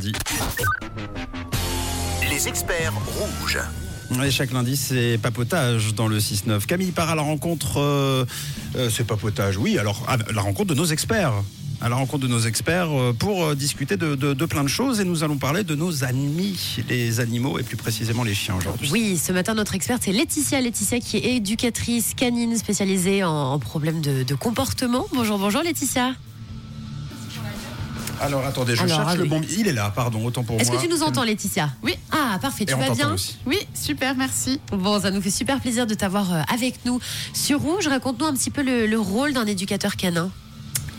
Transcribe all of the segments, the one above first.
lundi. Les experts rouges. Et chaque lundi, c'est papotage dans le 6-9. Camille part à la rencontre. euh, euh, c'est papotage, oui. Alors, à la rencontre de nos experts. À la rencontre de nos experts euh, pour euh, discuter de, de- de plein de choses. Et nous allons parler de nos amis, les animaux et plus précisément les chiens aujourd'hui. Oui, ce matin, notre experte, c'est Laetitia. Laetitia qui est éducatrice canine spécialisée en, en problèmes de, de comportement. Bonjour, bonjour Laetitia. Alors, attendez, je Alors, cherche ah le oui. bon. Il est là, pardon, autant pour Est-ce moi. que tu nous entends Laetitia? Oui. Ah, parfait, tu vas bien? Aussi. Oui, super, merci. Bon, ça nous fait super plaisir de t'avoir euh, avec nous sur Rouge. Raconte-nous un petit peu le, le rôle d'un éducateur canin.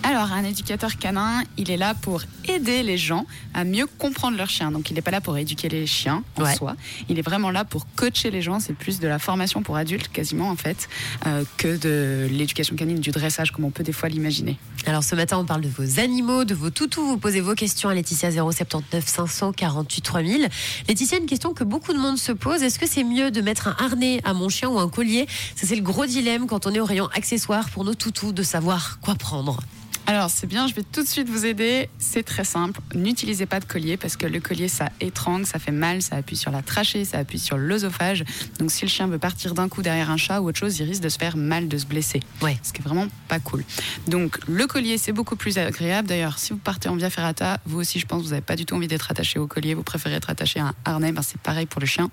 Alors, un éducateur canin, il est là pour aider les gens à mieux comprendre leur chien. Donc, il n'est pas là pour éduquer les chiens en Ouais. soi. Il est vraiment là pour coacher les gens. C'est plus de la formation pour adultes, quasiment, en fait, euh, que de l'éducation canine, du dressage, comme on peut des fois l'imaginer. Alors ce matin, on parle de vos animaux, de vos toutous. Vous posez vos questions à Laetitia 079 548 3000. Laetitia, une question que beaucoup de monde se pose. Est-ce que c'est mieux de mettre un harnais à mon chien ou un collier? Ça, c'est le gros dilemme quand on est au rayon accessoires pour nos toutous, de savoir quoi prendre. Alors, c'est bien, je vais tout de suite vous aider. C'est très simple. N'utilisez pas de collier parce que le collier, ça étrangle, ça fait mal, ça appuie sur la trachée, ça appuie sur l'œsophage. Donc, si le chien veut partir d'un coup derrière un chat ou autre chose, il risque de se faire mal, de se blesser. Ouais. Ce qui est vraiment pas cool. Donc, le collier, c'est beaucoup plus agréable. D'ailleurs, si vous partez en via ferrata, vous aussi, je pense, vous n'avez pas du tout envie d'être attaché au collier. Vous préférez être attaché à un harnais. Ben, c'est pareil pour le chien.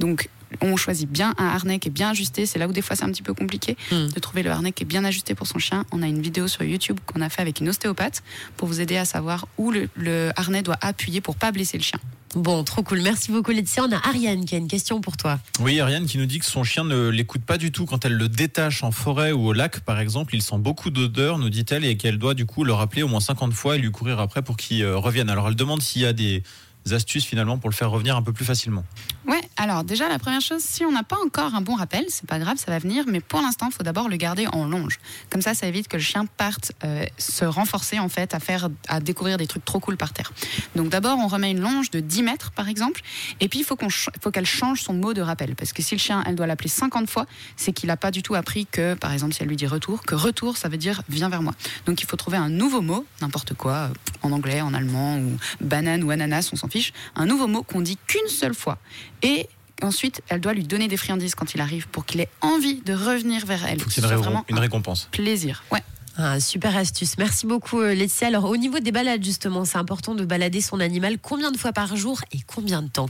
Donc, on choisit bien un harnais qui est bien ajusté. C'est là où des fois c'est un petit peu compliqué Hmm. de trouver le harnais qui est bien ajusté pour son chien. On a une vidéo sur YouTube qu'on a fait avec une ostéopathe pour vous aider à savoir où le, le harnais doit appuyer pour pas blesser le chien. Bon, trop cool. Merci beaucoup Laetitia. On a Ariane qui a une question pour toi. Oui, Ariane qui nous dit que son chien ne l'écoute pas du tout quand elle le détache en forêt ou au lac, par exemple. Il sent beaucoup d'odeur, nous dit-elle, et qu'elle doit du coup le rappeler au moins 50 fois et lui courir après pour qu'il euh, revienne. Alors elle demande s'il y a des astuces finalement pour le faire revenir un peu plus facilement. Ouais, alors déjà la première chose, si on n'a pas encore un bon rappel, c'est pas grave, ça va venir, mais pour l'instant, il faut d'abord le garder en longe. Comme ça, ça évite que le chien parte euh, se renforcer en fait à faire, à découvrir des trucs trop cool par terre. Donc d'abord, on remet une longe de 10 mètres par exemple, et puis il faut faut qu'elle change son mot de rappel, parce que si le chien, elle doit l'appeler 50 fois, c'est qu'il n'a pas du tout appris que, par exemple, si elle lui dit retour, que retour, ça veut dire viens vers moi. Donc il faut trouver un nouveau mot, n'importe quoi, euh, en anglais, en allemand, ou banane ou ananas, on s'en fiche, un nouveau mot qu'on dit qu'une seule fois. Et ensuite, elle doit lui donner des friandises quand il arrive pour qu'il ait envie de revenir vers elle. Il faut Que qu'il ce y ait soit une, ré- vraiment une un récompense. plaisir. Ouais. Ah, super astuce. Merci beaucoup euh, Laetitia. Alors au niveau des balades justement, c'est important de balader son animal combien de fois par jour et combien de temps?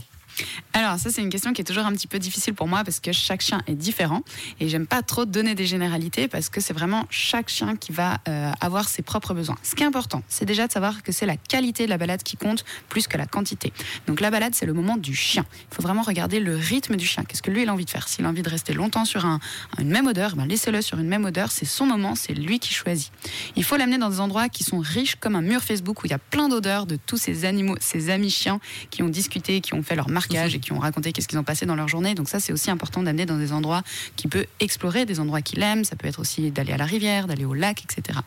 Alors ça c'est une question qui est toujours un petit peu difficile pour moi parce que chaque chien est différent et j'aime pas trop donner des généralités parce que c'est vraiment chaque chien qui va euh, avoir ses propres besoins. Ce qui est important, c'est déjà de savoir que c'est la qualité de la balade qui compte plus que la quantité. Donc la balade c'est le moment du chien. Il faut vraiment regarder le rythme du chien. Qu'est-ce que lui il a envie de faire? S'il a envie de rester longtemps sur un- une même odeur, ben laissez-le sur une même odeur. C'est son moment, c'est lui qui choisit. Il faut l'amener dans des endroits qui sont riches comme un mur Facebook où il y a plein d'odeurs de tous ces animaux, ces amis chiens qui ont discuté, qui ont fait leur et qui ont raconté qu'est-ce qu'ils ont passé dans leur journée. Donc ça, c'est aussi important d'amener dans des endroits qu'il peut explorer, des endroits qu'il aime. Ça peut être aussi d'aller à la rivière, d'aller au lac, etc.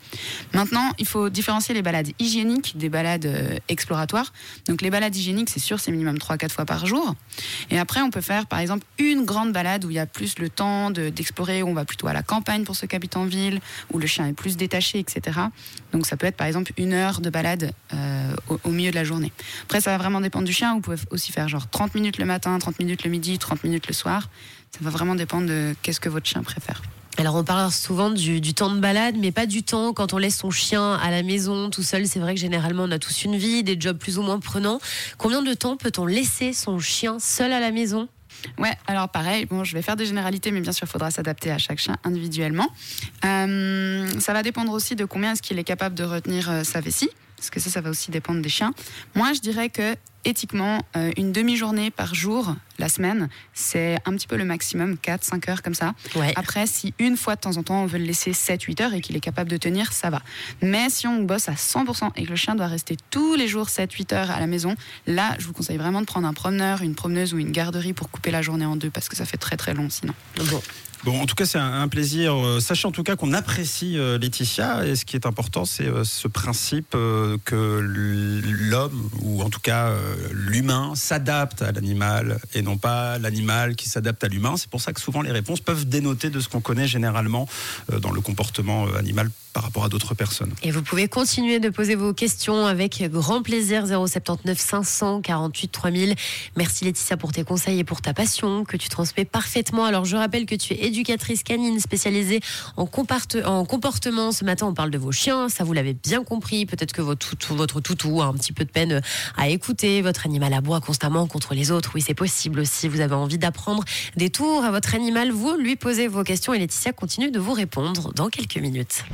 Maintenant, il faut différencier les balades hygiéniques des balades euh, exploratoires. Donc les balades hygiéniques, c'est sûr, c'est minimum 3-4 fois par jour. Et après, on peut faire par exemple une grande balade où il y a plus le temps de- d'explorer, où on va plutôt à la campagne pour ceux qui habitent en ville, où le chien est plus détaché, etc. Donc ça peut être par exemple une heure de balade euh, au, au milieu de la journée. Après, ça va vraiment dépendre du chien. Vous pouvez aussi faire genre 30 minutes le matin, 30 minutes le midi, 30 minutes le soir. Ça va vraiment dépendre de qu'est-ce que votre chien préfère. Alors on parle souvent du, du temps de balade, mais pas du temps quand on laisse son chien à la maison tout seul. C'est vrai que généralement on a tous une vie, des jobs plus ou moins prenants. Combien de temps peut-on laisser son chien seul à la maison? Ouais, alors pareil, bon, je vais faire des généralités, mais bien sûr, il faudra s'adapter à chaque chien individuellement. Euh, ça va dépendre aussi de combien est-ce qu'il est capable de retenir euh, sa vessie, parce que ça, ça va aussi dépendre des chiens. Moi, je dirais que éthiquement, euh, une demi-journée par jour, la semaine, c'est un petit peu le maximum, 4-5 heures comme ça. Ouais. Après, si une fois de temps en temps, on veut le laisser 7-8 heures et qu'il est capable de tenir, ça va. Mais si on bosse à 100% et que le chien doit rester tous les jours 7-8 heures à la maison, là, je vous conseille vraiment de prendre un promeneur, une promeneuse ou une garderie pour couper la journée en deux parce que ça fait très très long sinon. Bon. Bon, en tout cas, c'est un, plaisir. Euh, sachez en tout cas qu'on apprécie euh, Laetitia. Et ce qui est important, c'est ce principe que l'homme, ou en tout cas l'humain, s'adapte à l'animal et non pas l'animal qui s'adapte à l'humain. C'est pour ça que souvent les réponses peuvent dénoter de ce qu'on connaît généralement dans le comportement animal par rapport à d'autres personnes. Et vous pouvez continuer de poser vos questions avec grand plaisir 079 548 3000. Merci Laetitia pour tes conseils et pour ta passion que tu transmets parfaitement. Alors je rappelle que tu es éducatrice canine spécialisée en, en comportement. Ce matin, on parle de vos chiens, ça vous l'avez bien compris. Peut-être que votre toutou, votre toutou a un petit peu de peine à écouter, votre animal aboie constamment contre les autres. Oui, c'est possible aussi. Vous avez envie d'apprendre des tours à votre animal, vous lui posez vos questions et Laetitia continue de vous répondre dans quelques minutes.